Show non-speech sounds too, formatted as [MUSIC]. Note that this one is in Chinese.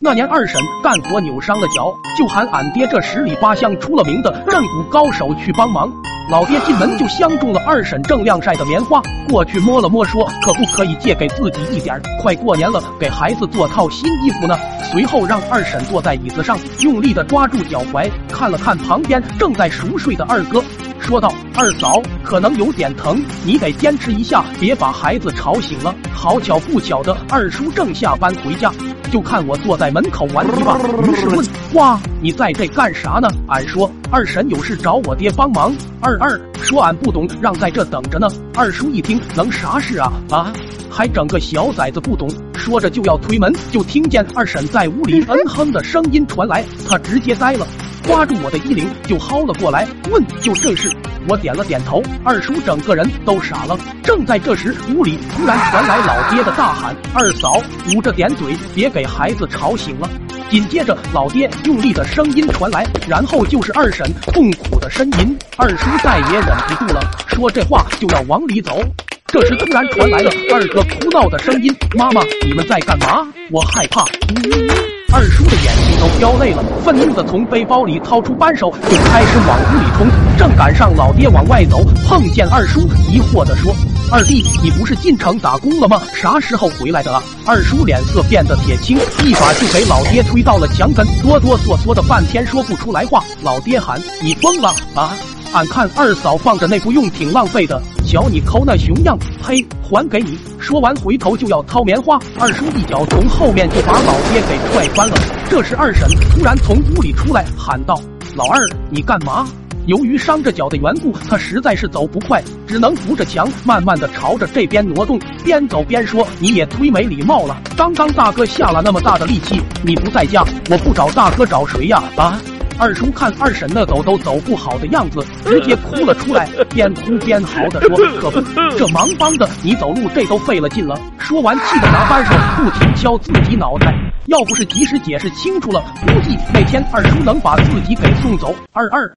那年二婶干活扭伤了脚，就喊俺爹这十里八乡出了名的正骨高手去帮忙。老爹进门就相中了二婶正晾晒的棉花，过去摸了摸，说可不可以借给自己一点？快过年了，给孩子做套新衣服呢。随后让二婶坐在椅子上，用力的抓住脚踝，看了看旁边正在熟睡的二哥，说道：“二嫂可能有点疼，你得坚持一下，别把孩子吵醒了。”好巧不巧的，二叔正下班回家。就看我坐在门口玩泥巴，[LAUGHS] 于是问：哇，你在这干啥呢？俺说二婶有事找我爹帮忙。二二说俺不懂，让在这等着呢。二叔一听，能啥事啊？啊，还整个小崽子不懂。说着就要推门，就听见二婶在屋里嗯哼的声音传来，他直接呆了，抓住我的衣领就薅了过来，问就这事。我点了点头，二叔整个人都傻了。正在这时，屋里突然传来老爹的大喊：“二嫂，捂着点嘴，别给孩子吵醒了。”紧接着，老爹用力的声音传来，然后就是二婶痛苦的呻吟。二叔再也忍不住了，说这话就要往里走。这时突然传来了二哥哭闹的声音：“妈妈，你们在干嘛？我害怕。”二叔的眼睛都飙泪了，愤怒的从背包里掏出扳手，就开始往屋里冲。正赶上老爹往外走，碰见二叔，疑惑的说：“二弟，你不是进城打工了吗？啥时候回来的啊？”二叔脸色变得铁青，一把就给老爹推到了墙根，哆哆嗦嗦的半天说不出来话。老爹喊：“你疯了啊！俺看二嫂放着那副用挺浪费的。”瞧你抠那熊样，呸！还给你！说完回头就要掏棉花，二叔一脚从后面就把老爹给踹翻了。这时二婶突然从屋里出来，喊道：“老二，你干嘛？”由于伤着脚的缘故，他实在是走不快，只能扶着墙，慢慢的朝着这边挪动，边走边说：“你也忒没礼貌了！刚刚大哥下了那么大的力气，你不在家，我不找大哥找谁呀？啊！”二叔看二婶那走都走不好的样子，直接哭了出来，[LAUGHS] 边哭边嚎的说：“ [LAUGHS] 可不，这忙帮的你走路这都费了劲了。”说完，气得拿扳手不停敲自己脑袋。要不是及时解释清楚了，估计那天二叔能把自己给送走。二二。